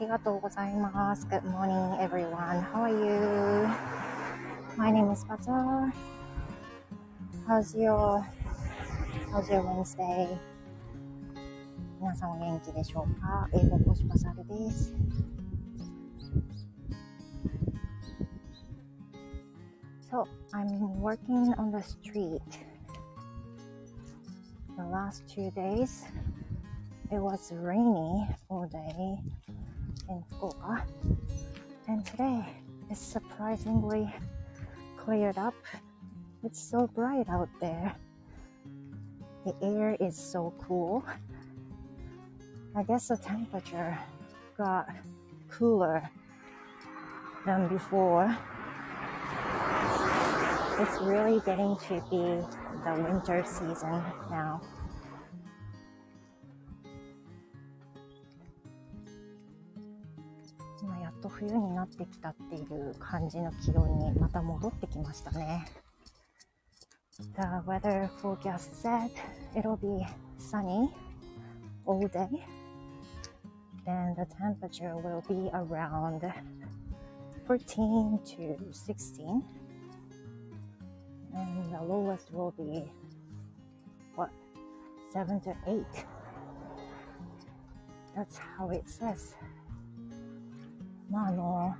りがとうございます。Good morning, everyone. How are you? My name is Bazaar. How's your, how's your Wednesday? 皆さんお元気でしょうか英語講師バザールです。So, I'm working on the street. The last two days, it was rainy all day in Fukuoka. And today, it's surprisingly cleared up. It's so bright out there. The air is so cool. I guess the temperature got cooler than before it's really getting to be the winter season now. と冬になってきたっていう感じの気温にまた戻ってきましたね。The weather forecast said it'll be sunny all day. Then the temperature will be around 14 to 16. and the lowest will be what seven to eight that's how it says まああの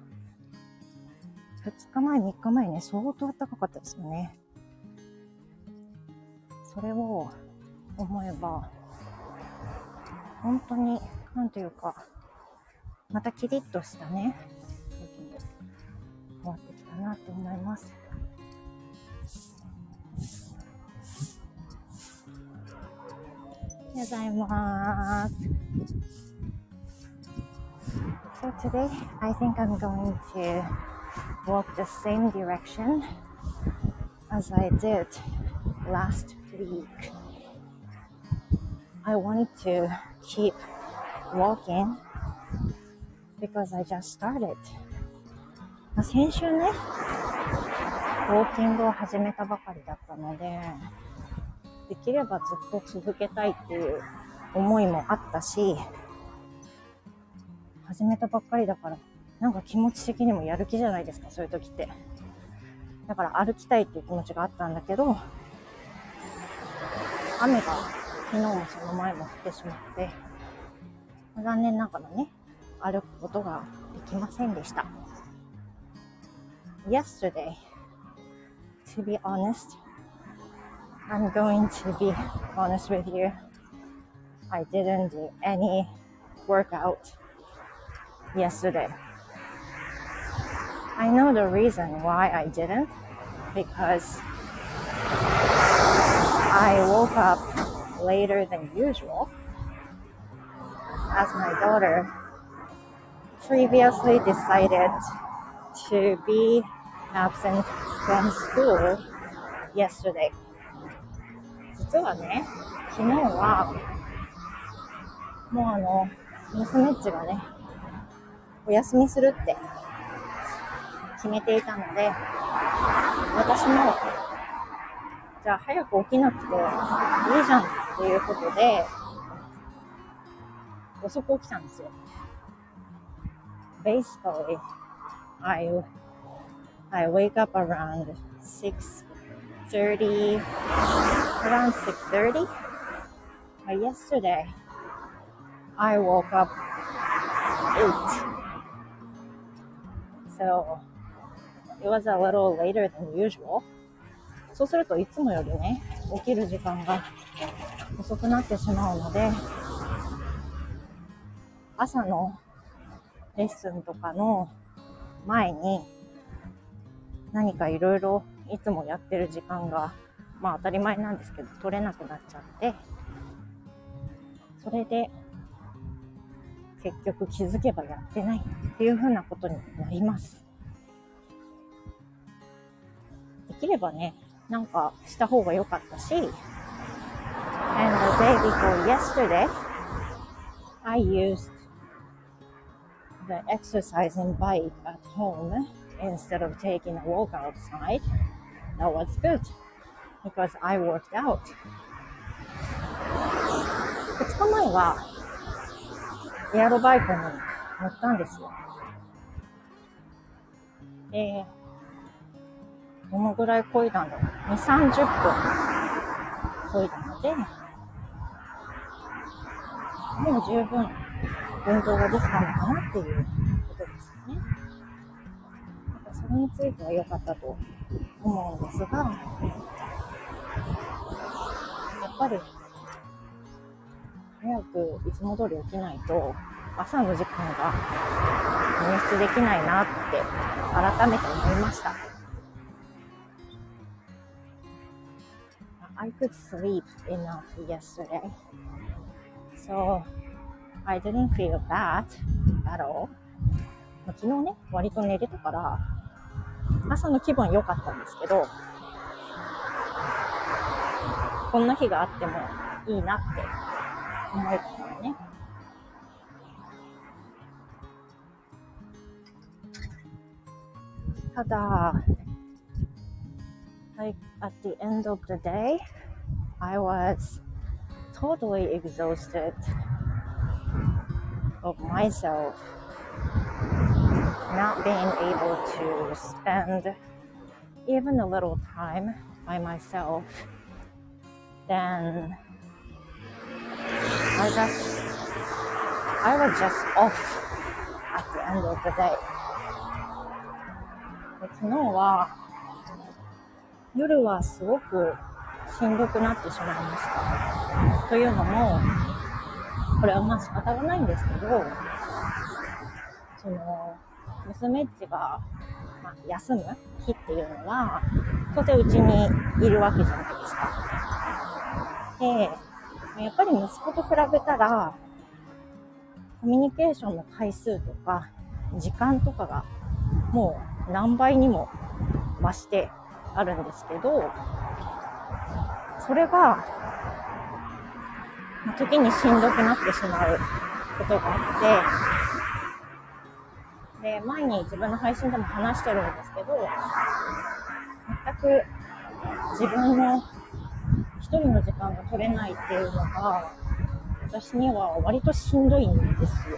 2日前3日前ね相当暖かかったですよねそれを思えば本当になんていうかまたキリッとしたね時に変わってきたなって思いますございます。So today, I think I'm going to walk the same direction as I did last week. I wanted to keep walking because I just started. 先週ね、ウォーキングを始めたばかりだったので、できればずっと続けたいっていう思いもあったし、 始めたばっかりだから、なんか気持ち的にもやる気じゃないですか、そういう時って。だから歩きたいっていう気持ちがあったんだけど、雨が昨日もその前も降ってしまって、残念ながらね、歩くことができませんでした。Yesterday, to be honest, I'm going to be honest with you. I didn't do any workout yesterday. I know the reason why I didn't because I woke up later than usual as my daughter previously decided to be absent from school yesterday. 実はね、昨日は、もうあの、娘っちがね、 お休みするって決めていたので、私も、じゃあ早く起きなくていいじゃんっていうことで、遅く起きたんですよ。Basically, I, I wake up around 6 6.30, around 6.30. But yesterday, I woke up 8. So, it was a little later than usual. そうするといつもよりね、起きる時間が遅くなってしまうので、朝のレッスンとかの前に何かいろいろいつもやってる時間が、まあ当たり前なんですけど、取れなくなっちゃって、それで、結局気づけばやってないっていう風なことになります。できればね、なんかした方が良かったし、and the day before yesterday, I used the exercising bike at home instead of taking a walk outside. that was good because I worked out 2日前はエアロバイクに乗ったんですよ。で、どのぐらい漕いだんだろう。2、30分漕いだので、もう十分運動ができたのかなっていうことですよね。それについては良かったと思うんですが、やっぱり早くいつも通り起きないと朝の時間が捻出できないなって改めて思いました。I could sleep enough yesterday. So I didn't feel bad at all. 昨日ね、割と寝れたから、朝の気分良かったんですけど、こんな日があってもいいなって思えたのね。ただ、like at the end of the day, I was totally exhausted of myself not being able to spend even a little time by myself, then I just I was just off at the end of the day. 昨日は夜はすごくしんどくなってしまいました。というのも、これはまあ仕方がないんですけど、その、娘っちが、まあ、休む日っていうのは、当然うちにいるわけじゃないですか。で、やっぱり息子と比べたら、コミュニケーションの回数とか、時間とかが、もう何倍にも増してあるんですけど、それが、時にしんどくなってしまうことがあって、で、前に自分の配信でも話してるんですけど、全く自分の人の時間が取れないっていうのが、私には割としんどいんですよ。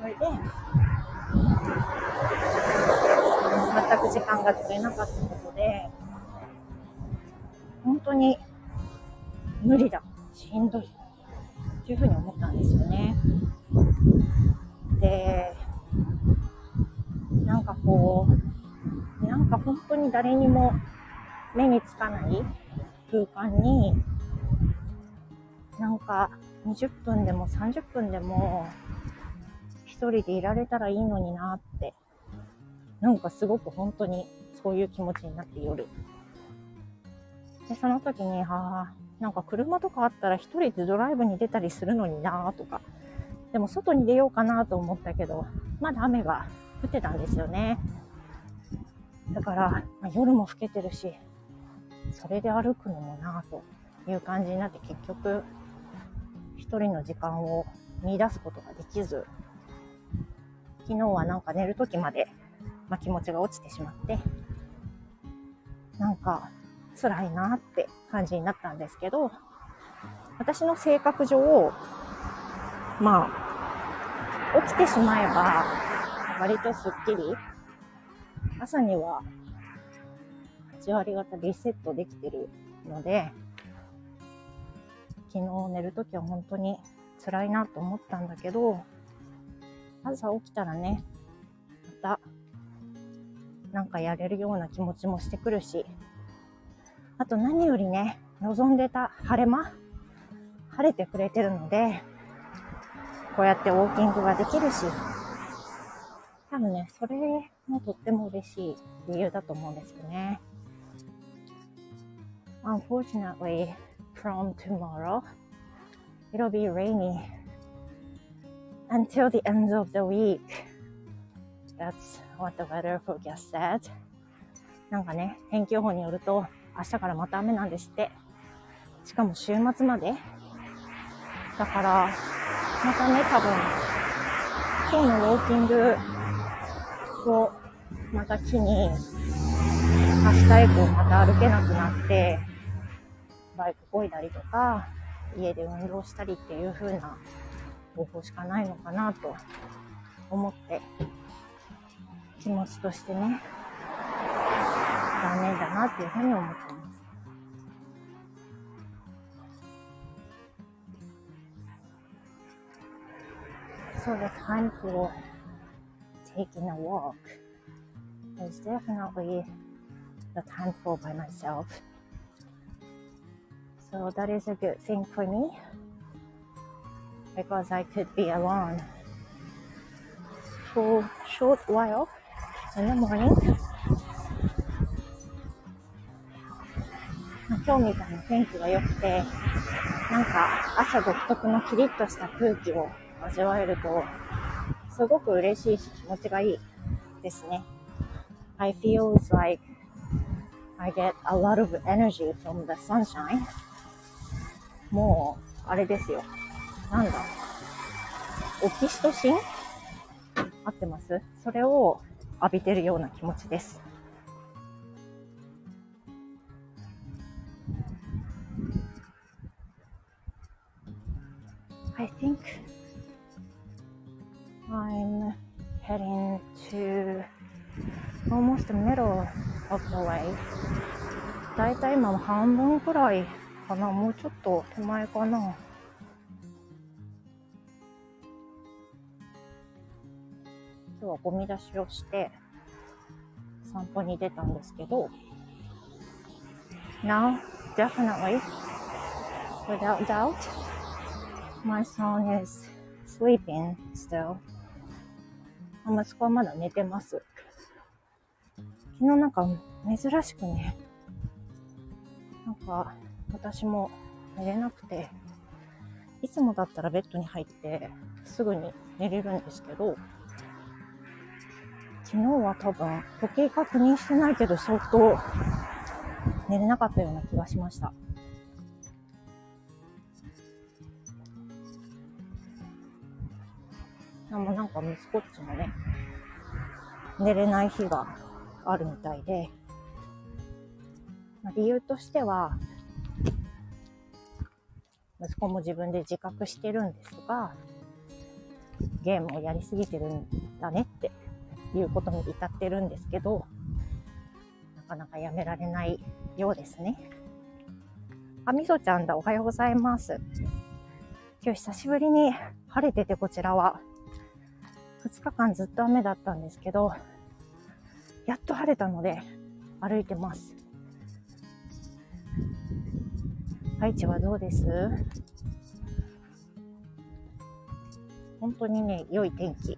それで、全く時間が取れなかったことで、本当に無理だ、しんどい、っていうふうに思ったんですよね。で、なんかこう、なんか本当に誰にも目につかない空間に、なんか20分でも30分でも一人でいられたらいいのになってなんかすごく本当にそういう気持ちになって夜。で、その時に、ああ、なんか車とかあったら一人でドライブに出たりするのになとか、でも外に出ようかなと思ったけど、まだ雨が降ってたんですよね。だから、まあ、夜も更けてるし、それで歩くのもなという感じになって結局、一人の時間を見出すことができず、昨日はなんか寝る時までまあ、気持ちが落ちてしまって、なんか辛いなって感じになったんですけど、私の性格上、まあ、起きてしまえば、割とスッキリ、朝には8割方リセットできてるので、昨日寝るときは本当に辛いなと思ったんだけど、朝起きたらね、またなんかやれるような気持ちもしてくるし、あと何よりね、望んでた晴れ間、晴れてくれてるので、こうやってウォーキングができるし、多分ね、それもとっても嬉しい理由だと思うんですよね。Unfortunately, from tomorrow, it'll be rainy until the end of the week. That's what the weather forecast said. なんかね、天気予報によると、明日からまた雨なんですって。しかも週末まで。だから、またね、多分、今日のウォーキングをまた木に、明日以降また歩けなくなって、バイクこいだりとか、家で運動したりっていう風な方法しかないのかなと思って気持ちとしてね残念だなっていうふうに思ってます。So the time for taking a walk is definitely the time for by myself. So that is a good thing for me because I could be alone for short while in the morning. 今日みたいな天気が良くて、なんか朝独特のキリッとした空気を味わえると、すごく嬉しいし気持ちがいいですね。I feel like I get a lot of energy from the sunshine. もう、あれですよ。なんだ。オキシトシン？合ってます？それを浴びてるような気持ちです。I think I'm heading to almost the middle of the way. だいたい今半分くらいかな？もうちょっと手前かな？今日はゴミ出しをして散歩に出たんですけど Now, definitely, without doubt, my son is sleeping still. 息子はまだ寝てます。昨日なんか珍しくね、なんか私も寝れなくて、いつもだったらベッドに入ってすぐに寝れるんですけど、昨日は多分時計確認してないけど相当寝れなかったような気がしました。でもなんか息子っちもね、寝れない日があるみたいで、まあ、理由としては、息子も自分で自覚してるんですが、ゲームをやりすぎてるんだねっていうことに至ってるんですけど、なかなかやめられないようですね。あ、みそちゃんだ。おはようございます。今日久しぶりに晴れててこちらは。2日間ずっと雨だったんですけど、やっと晴れたので歩いてます。愛知はどうです本当にね、良い天気。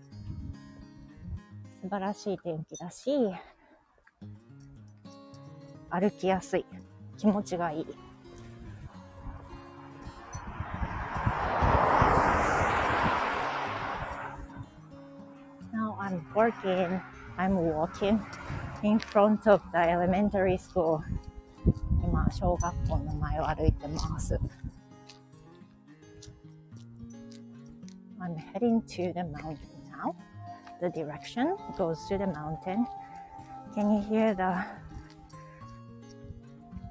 素晴らしい天気だし、歩きやすい。気持ちがいい。Now I'm working, I'm walking in front of the elementary school. 今、小学校の前を歩いてます。I'm heading to the mountain now. The direction goes to the mountain. Can you hear the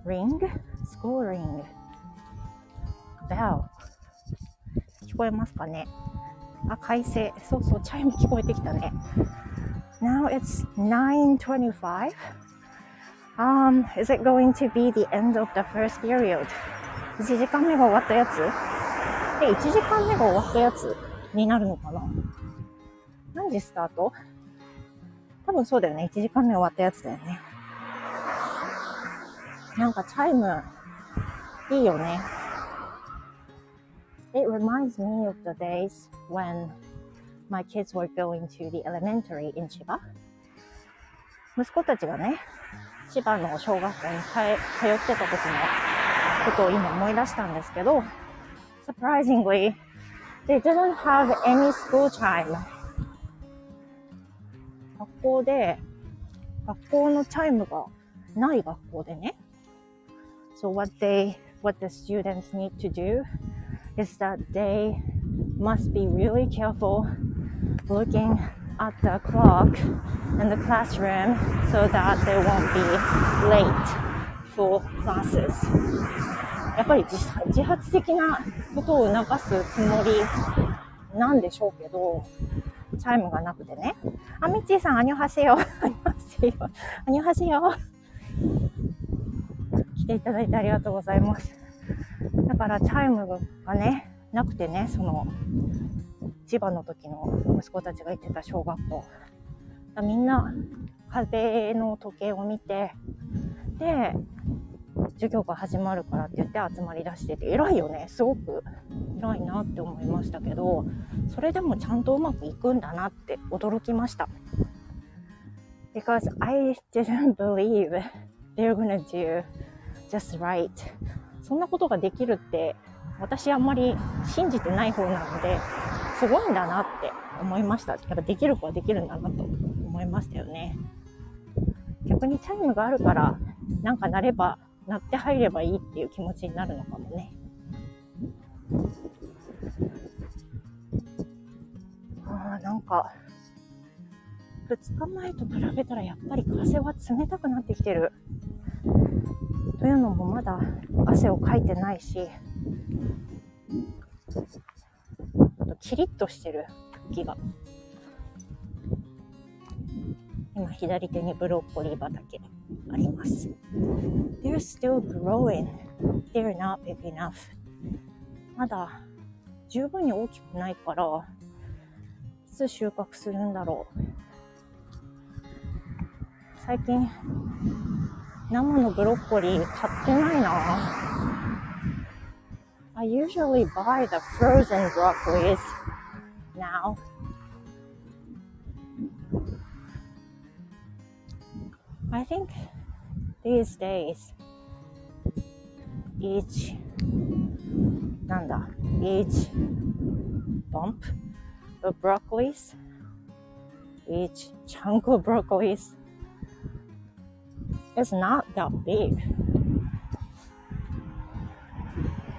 ring? School ring. Bell. 聞こえますかねあ、快晴。そうそう、チャイム聞こえてきたね。Now it's 9.25. Um, is it going to be the end of the first period? 1時間目が終わったやつえ、1時間目が終わったやつになるのかな何時スタート多分そうだよね。1時間目終わったやつだよね。なんかチャイム、いいよね。It reminds me of the days when my kids were going to the elementary in Chiba. 息子たちがね、千葉の小学校に通ってた時のことを今思い出したんですけど、surprisingly, they didn't have any school time. 学校で、学校のチャイムがない学校でね。So what they, what the students need to do is that they must be really careful looking at the clock in the classroom so that they won't be late for classes. やっぱり自発的なことを促すつもりなんでしょうけど、チャイムがなくてね。あ、みっちーさん、안녕하세요。안녕하세요。안녕하세요。来ていただいてありがとうございます。だからチャイムがね、なくてね、その、千葉の時の息子たちが行ってた小学校。みんな、風の時計を見て、で、授業が始まるからって言って集まりだしてて、偉いよね。すごく偉いなって思いましたけど、それでもちゃんとうまくいくんだなって驚きました。Because I didn't believe they're gonna do just right. そんなことができるって私あんまり信じてない方なので、すごいんだなって思いました。だからできる子はできるんだなと思いましたよね。逆にチャイムがあるから、なんか鳴れば、鳴って入ればいいっていう気持ちになるのかもね。ああ、なんか、2日前と比べたらやっぱり風は冷たくなってきてる。というのもまだ汗をかいてないし、あとキリッとしてる空気が。今左手にブロッコリー畑あります。They're still growing. They're not big enough. まだ十分に大きくないから、いつ収穫するんだろう。最近、生のブロッコリー買ってないな I usually buy the frozen broccolis now. I think these days each なんだ each bump of broccolis each chunk of broccolis is not that big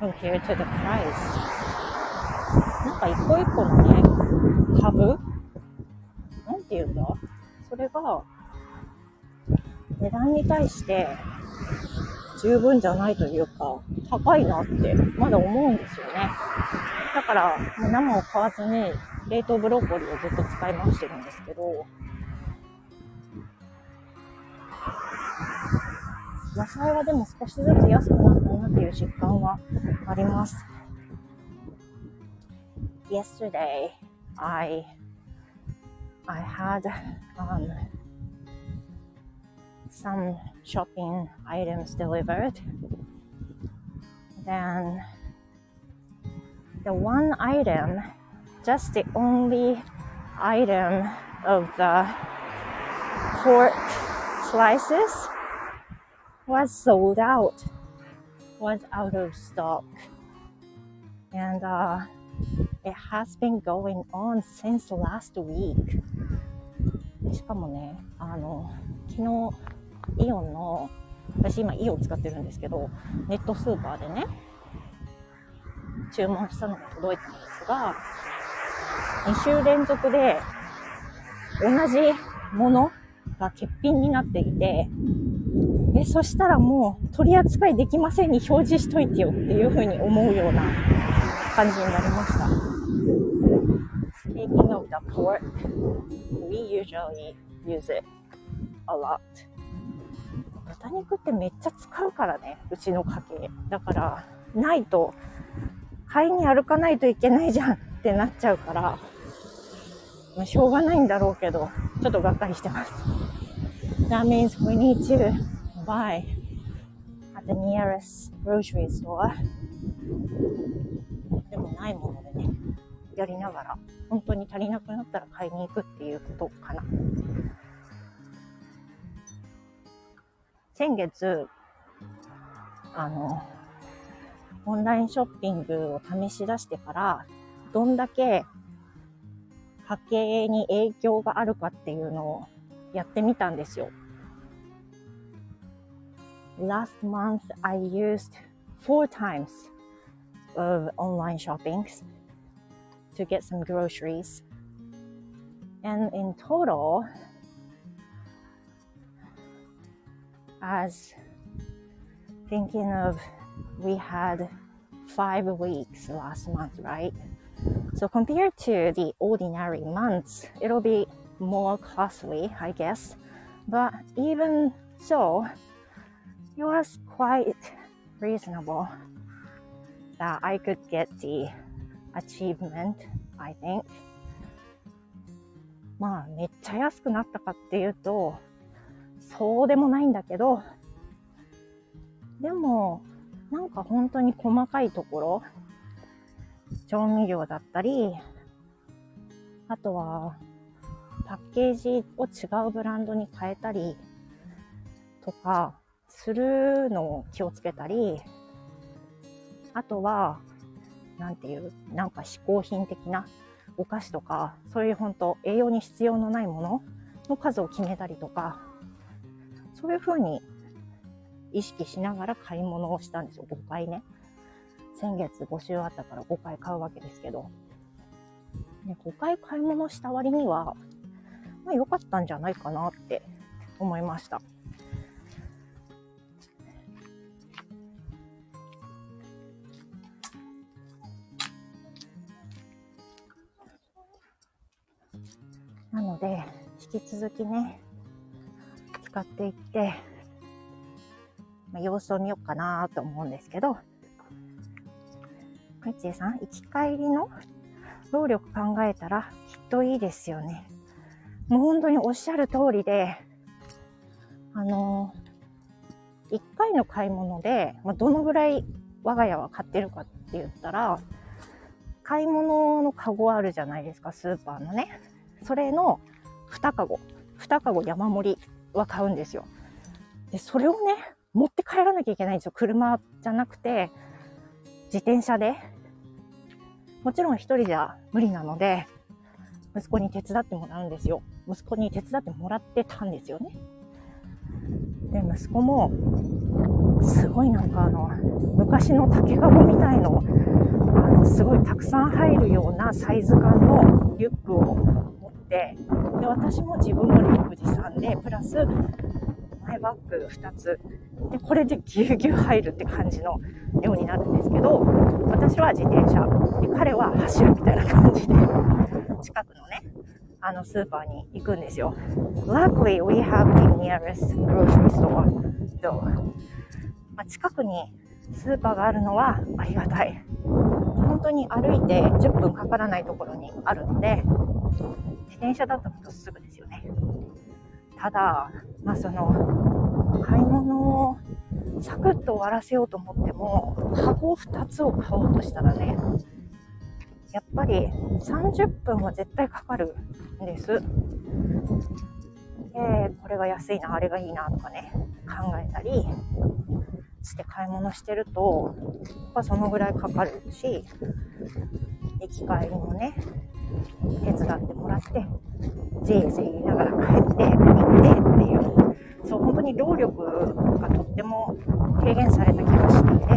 compared to the price なんか一個一個のね株なんて言うんだ？それが値段に対して十分じゃないというか、高いなってまだ思うんですよね。だから、もう生を買わずに冷凍ブロッコリーをずっと使い回してるんですけど、野菜はでも少しずつ安くなったなっていう実感はあります。Yesterday, I, I had, um, some shopping items delivered. Then the one item, just the only item of the pork slices was sold out, was out of stock. And uh, it has been going on since last week. しかもね、あの、昨日イオンの、私今イオン使ってるんですけど、ネットスーパーでね、注文したのが届いたんですが、2週連続で同じものが欠品になっていて、え、そしたらもう取り扱いできませんに表示しといてよっていうふうに思うような感じになりました。Speaking of the pork, we usually use it a lot. 豚肉ってめっちゃ使うからね、うちの家系。だから、ないと、買いに歩かないといけないじゃんってなっちゃうから、ま、しょうがないんだろうけど、ちょっとがっかりしてます。That means we need to buy at the nearest grocery store. でもないものでね、やりながら、本当に足りなくなったら買いに行くっていうことかな。先月、あの、オンラインショッピングを試し出してから、どんだけ家計に影響があるかっていうのをやってみたんですよ。Last month I used four times of online shoppings to get some groceries. And in total, as thinking of we had five weeks last month, right? So compared to the ordinary months, it'll be more costly, I guess. But even so, it was quite reasonable that I could get the achievement, I think. まあ、めっちゃ安くなったかっていうと、そうでもないんだけど、でも、なんか本当に細かいところ、調味料だったり、あとは、パッケージを違うブランドに変えたりとかするのを気をつけたり、あとは、なんていう、なんか嗜好品的なお菓子とか、そういう本当栄養に必要のないものの数を決めたりとか、そういうふうに意識しながら買い物をしたんですよ。5回ね。先月募集あったから5回買うわけですけど。ね、5回買い物した割には、まあ良かったんじゃないかなって思いました。なので、引き続きね、使っていって、まあ、様子を見ようかなと思うんですけど、みちえさん、行き帰りの労力考えたらきっといいですよね。もう本当におっしゃる通りで、あの、一回の買い物で、まあ、どのぐらい我が家は買ってるかって言ったら、買い物のカゴあるじゃないですか、スーパーのね。それの2カゴ、2カゴ山盛りは買うんですよ。で、それをね、持って帰らなきゃいけないんですよ。車じゃなくて、自転車で。もちろん一人じゃ無理なので、息子に手伝ってもらうんですよ。息子に手伝ってもらってたんですよね。で、息子も、すごいなんかあの、昔の竹籠みたいの、あの、すごいたくさん入るようなサイズ感のリュックをて、で、私も自分のリュック持参で、プラス、前バッグ2つ。で、これでぎゅうぎゅう入るって感じの量になるんですけど、私は自転車。で、彼は走るみたいな感じで、近くのね、あのスーパーに行くんですよ。Luckily, we have the nearest grocery store. まあ、近くにスーパーがあるのはありがたい。本当に歩いて10分かからないところにあるので、自転車だとほんとすぐですよね。ただ、まあその、買い物をサクッと終わらせようと思っても、カゴ2つを買おうとしたらね、やっぱり30分は絶対かかるんです。で、これが安いな、あれがいいなとかね、考えたりして買い物してると、やっぱそのぐらいかかるし、駅帰りもね、手伝ってもらって、ぜいぜい言いながら帰って、行ってっていう、そう、本当に労力がとっても軽減された気がしていて、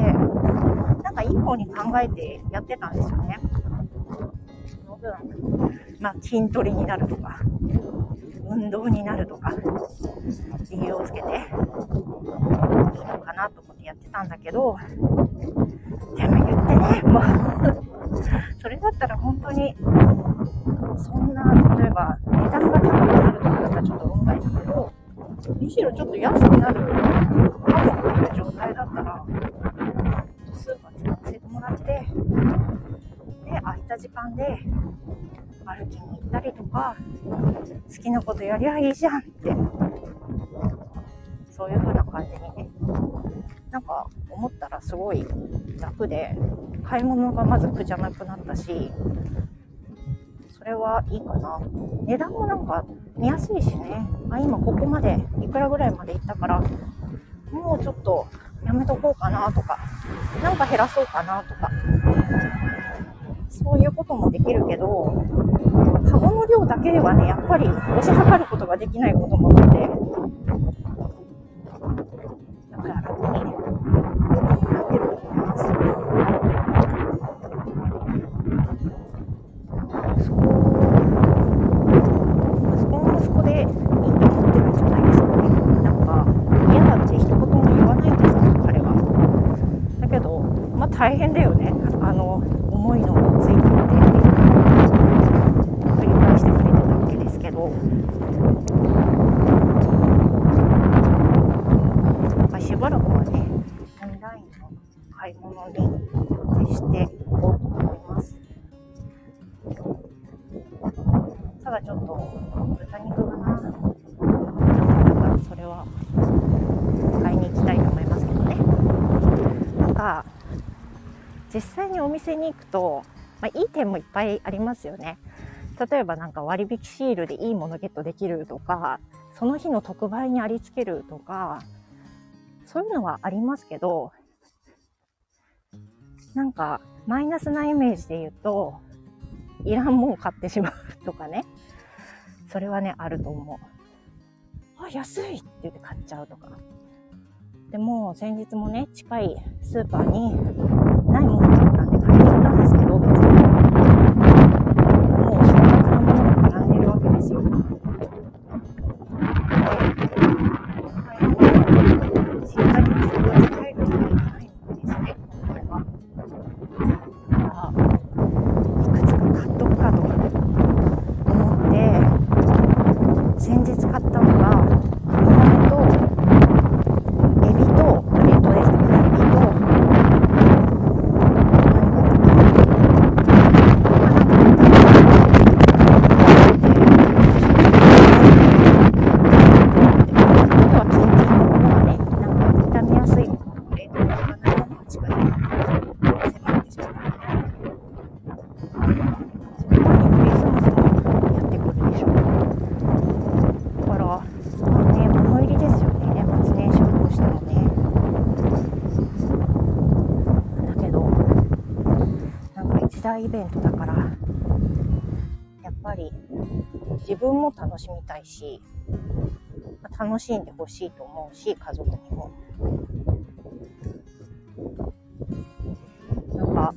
なんかいい方に考えてやってたんですよね。分、まあ、筋トレになるとか、運動になるとか、理由をつけて、いいのかなと思ってやってたんだけど、でも言ってね、もう。それだったら本当に、そんな、例えば、値段が高くなるとかだったらちょっと論外だけど、むしろちょっと安くなるかもっていう状態だったら、スーパー使わせてもらって、で、空いた時間で歩きに行ったりとか、好きなことやりゃいいじゃんって、そういう風な感じにね、なんか思ったらすごい楽で、買い物がまず苦じゃなくなったし、それはいいかな。値段もなんか見やすいしね。あ、今ここまでいくらぐらいまで行ったから、もうちょっとやめとこうかなとか、なんか減らそうかなとか、そういうこともできるけど、カゴの量だけではね、やっぱり推し量ることができないこともあって、だから楽になってると思います。そこ、息子も息子でいいと思ってるんじゃないですかね。なんか、嫌だって一言も言わないんですよ、彼は。だけど、まあ大変だよね。あの、重いの実際にお店に行くと、まあ、いい点もいっぱいありますよね。例えばなんか割引シールでいいものゲットできるとか、その日の特売にありつけるとか、そういうのはありますけど、なんかマイナスなイメージで言うと、いらんもん買ってしまうとかね。それはね、あると思う。あ、安いって言って買っちゃうとか。でも、先日もね、近いスーパーにないものがあったんで買いに行ったんですけど、別に。イベントだから、やっぱり自分も楽しみたいし、楽しんでほしいと思うし、家族にも。なんか、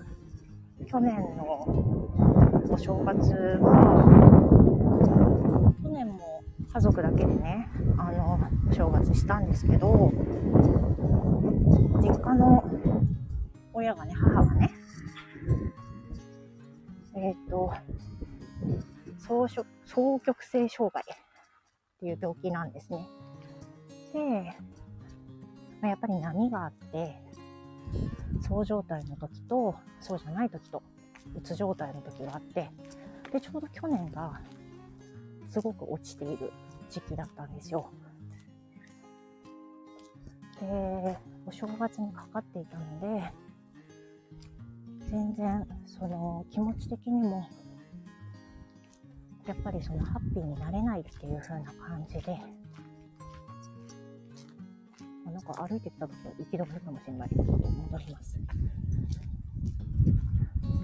去年のお正月は、去年も家族だけでね、あの、お正月したんですけど、実家の親がね、母がね、えっ、ー、と、双双極性障害っていう病気なんですね。で、まあ、やっぱり波があって、そう状態の時と、そうじゃない時と、うつ状態の時があって、で、ちょうど去年がすごく落ちている時期だったんですよ。で、お正月にかかっていたので、全然その気持ち的にもやっぱりそのハッピーになれないっていう風な感じでなんか歩いてきた時は行き止まりかもしれないちょっと戻ります。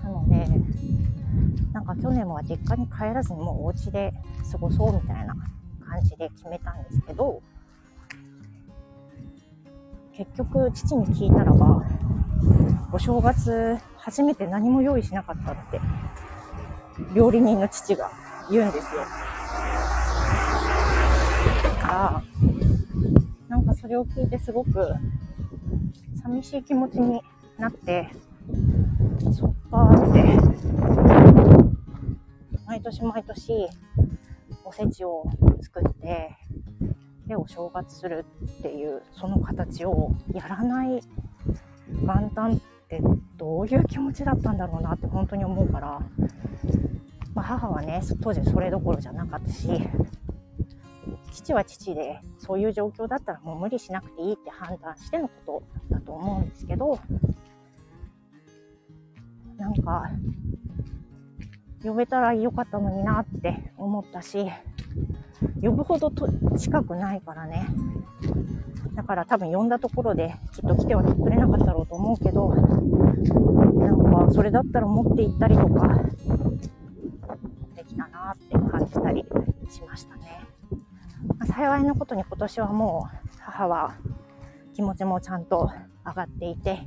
なのでなんか去年は実家に帰らずにもうお家で過ごそうみたいな感じで決めたんですけど結局父に聞いたらばお正月初めて何も用意しなかったって、料理人の父が言うんですよ。だから、なんかそれを聞いてすごく寂しい気持ちになって、そっかーって、毎年毎年おせちを作って、で、お正月するっていう、その形をやらない元旦ってどういう気持ちだったんだろうなって本当に思うから、まあ、母はね当時それどころじゃなかったし父は父でそういう状況だったらもう無理しなくていいって判断してのことだと思うんですけどなんか呼べたらよかったのになって思ったし呼ぶほどと近くないからね。だから多分呼んだところできっと来てはくれなかったろうと思うけど、なんかそれだったら持って行ったりとか、って感じたりしましたね。まあ、幸いなことに今年はもう母は気持ちもちゃんと上がっていて、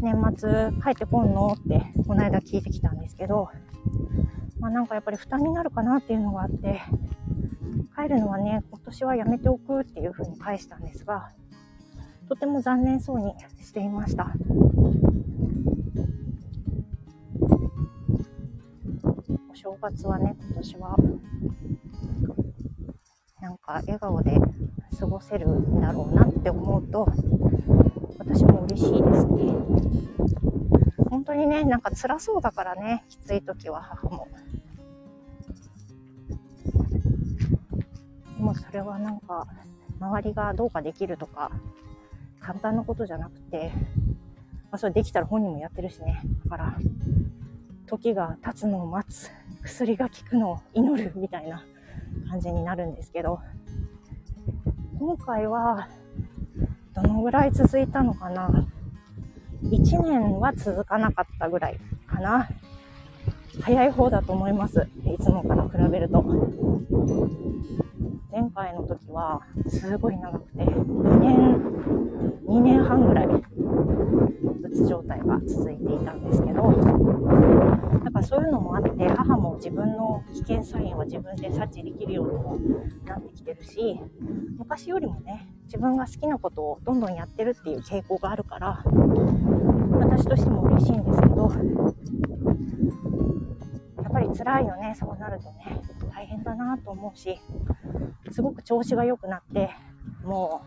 年末帰ってこんのってこの間聞いてきたんですけど、まあなんかやっぱり負担になるかなっていうのがあって、帰るのはね、今年はやめておくっていうふうに返したんですが、とても残念そうにしていました。正月はね、今年は、なんか笑顔で過ごせるんだろうなって思うと、私も嬉しいですね。本当にね、なんか辛そうだからね、きつい時は母も。でもそれはなんか、周りがどうかできるとか、簡単なことじゃなくて、まあ、それできたら本人もやってるしね。だから、時が経つのを待つ、薬が効くのを祈るみたいな感じになるんですけど、今回は、どのぐらい続いたのかな ?1 年は続かなかったぐらいかな。早い方だと思います。いつもから比べると。前回の時はすごい長くて、2年、2年半ぐらい、うつ状態が続いていたんですけど、だからそういうのもあって、母も自分の危険サインは自分で察知できるようにもなってきてるし、昔よりもね、自分が好きなことをどんどんやってるっていう傾向があるから、私としても嬉しいんですけど、っぱり辛いよね、そうなるとね、大変だなと思うし、すごく調子が良くなって、も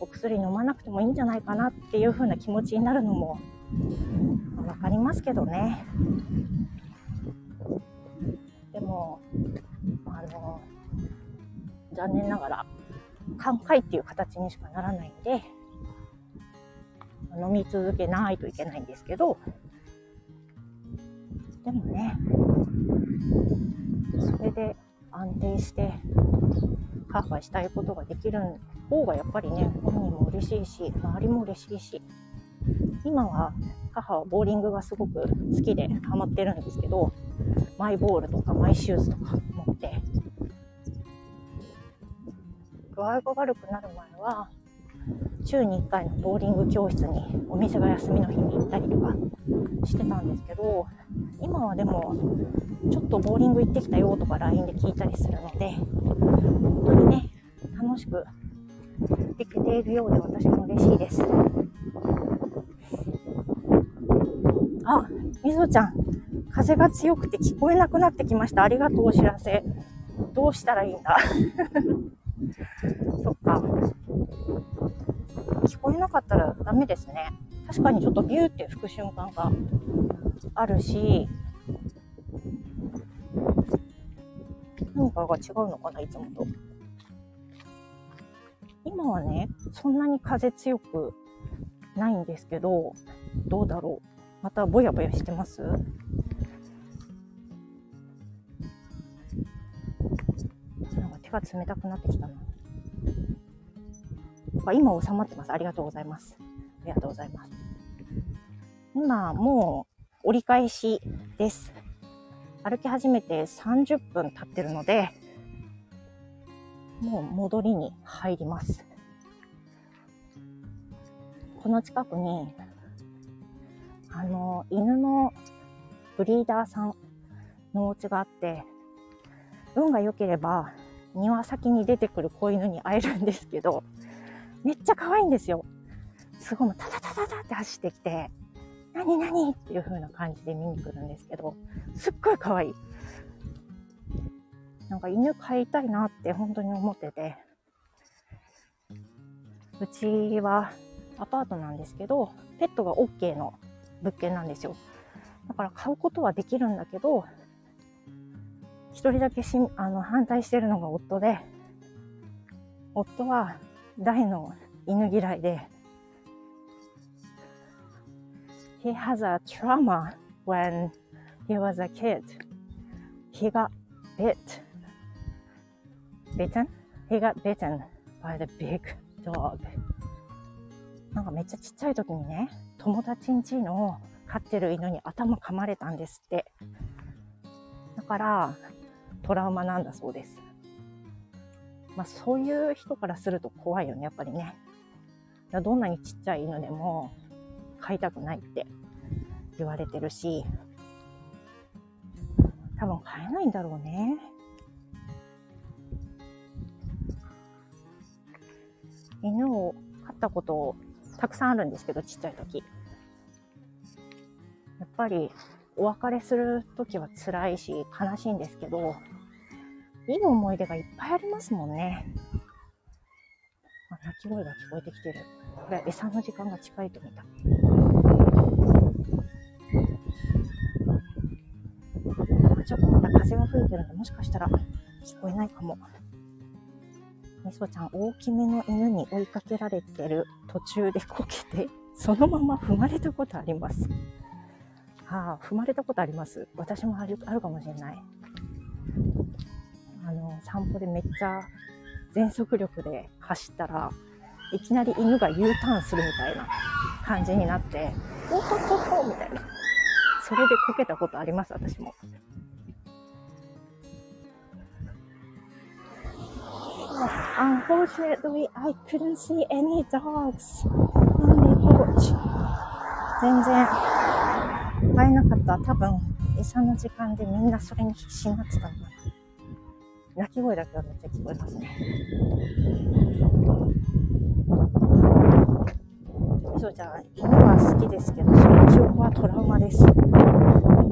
うお薬飲まなくてもいいんじゃないかなっていう風な気持ちになるのもわかりますけどね。でも、あの、残念ながら、寛解っていう形にしかならないんで、飲み続けないといけないんですけど、でもね、それで安定してカーファしたいことができる方がやっぱりね、本人も嬉しいし、周りも嬉しいし、今は母はボーリングがすごく好きでハマってるんですけど、マイボールとかマイシューズとか持って、具合が悪くなる前は、週に1回のボーリング教室にお店が休みの日に行ったりとかしてたんですけど、今はでも、ちょっとボーリング行ってきたよとか LINE で聞いたりするので、本当にね、楽しくできているようで私も嬉しいです。あ、みぞちゃん、風が強くて聞こえなくなってきました。ありがとうお知らせ。どうしたらいいんだ？こえなかったらダメですね。確かにちょっとビューって吹く瞬間があるし、何かが違うのかな、いつもと。今はね、そんなに風強くないんですけど、どうだろう。またぼやぼやしてます？なんか手が冷たくなってきたな。あ今収まってます。ありがとうございます。ありがとうございます。今、もう折り返しです。歩き始めて30分経ってるので、もう戻りに入ります。この近くに、あの、犬のブリーダーさんのお家があって、運が良ければ庭先に出てくる子犬に会えるんですけど、めっちゃ可愛いんですよ。すごい、タタタタタって走ってきて、何何っていう風な感じで見に来るんですけど、すっごい可愛い。なんか犬飼いたいなって本当に思ってて、うちはアパートなんですけど、ペットが OK の物件なんですよ。だから買うことはできるんだけど、一人だけしあの反対してるのが夫で、夫は大の犬嫌いで、He has a trauma when he was a kid. He got bit. Bitten? He got bitten by the big dog. なんかめっちゃちっちゃい時にね、友達ん家の飼ってる犬に頭噛まれたんですって。だから、トラウマなんだそうです。まあそういう人からすると怖いよね、やっぱりね。どんなにちっちゃい犬でも飼いたくないって言われてるし、多分飼えないんだろうね。犬を飼ったことたくさんあるんですけど、ちっちゃい時。やっぱりお別れする時は辛いし悲しいんですけど、いい思い出がいっぱいありますもんね。鳴き声が聞こえてきてる。これ、餌の時間が近いと見た。ちょっとまだ風が吹いてるので、もしかしたら聞こえないかも。みそちゃん、大きめの犬に追いかけられてる途中でこけて、そのまま踏まれたことあります。ああ、踏まれたことあります。私もあるあるかもしれない。あの、散歩でめっちゃ全速力で走ったら、いきなり犬が U ターンするみたいな感じになって、おほほほみたいな。それでこけたことあります、私も。Unfortunately, I couldn't see any dogs on the porch. 全然会えなかった。多分、餌の時間でみんなそれに必死になってたんだ。鳴き声だけはめっちゃ聞こえますね。みそちゃん、犬は好きですけど、その記憶はトラウマです。み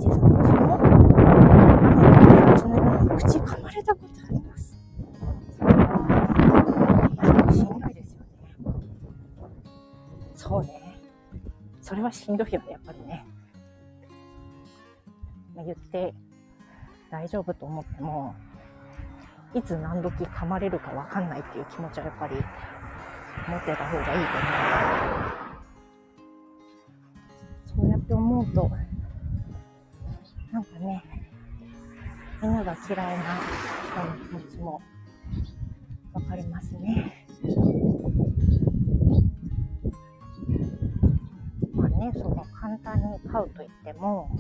ちさん、その雨の友達のように口噛まれたことあります。それはしんどいですよね。そうね。それはしんどいよね、やっぱりね。言って大丈夫と思っても、いつ何時噛まれるかわかんないっていう気持ちはやっぱり持ってた方がいいと思う。そうやって思うと、なんかね、犬が嫌いな人の気持ちもわかりますね。まあね、その簡単に飼うと言っても、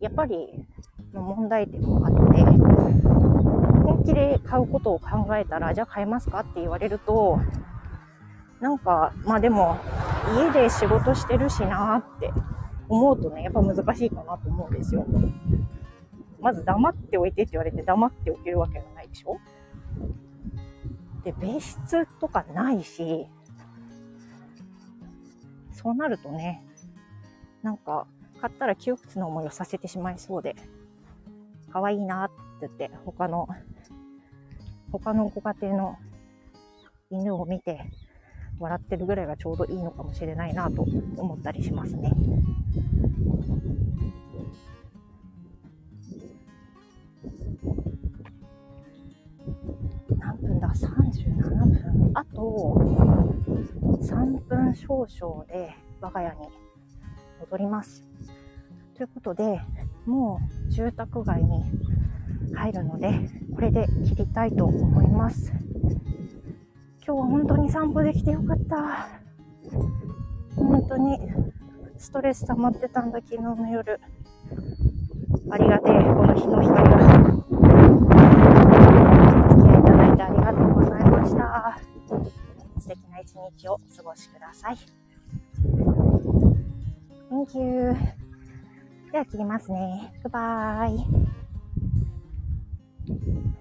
やっぱり問題点もあって、本気で買うことを考えたら、じゃあ買えますかって言われると、なんか、まあでも、家で仕事してるしなって思うとね、やっぱ難しいかなと思うんですよ。まず黙っておいてって言われて黙っておけるわけがないでしょで、別室とかないし、そうなるとね、なんか、買ったら窮屈な思いをさせてしまいそうで、可愛いなって言って、他の、他のご家庭の犬を見て笑ってるぐらいがちょうどいいのかもしれないなと思ったりしますね。何分だ ?37 分。あと3分少々で我が家に戻ります。ということで、もう住宅街に入るので、これで切りたいと思います。今日は本当に散歩できてよかった。本当にストレス溜まってたんだ、昨日の夜。ありがてえ、この日の光が。お付き合いいただいてありがとうございました。素敵な一日をお過ごしください。Thank you. では切りますね。バ Música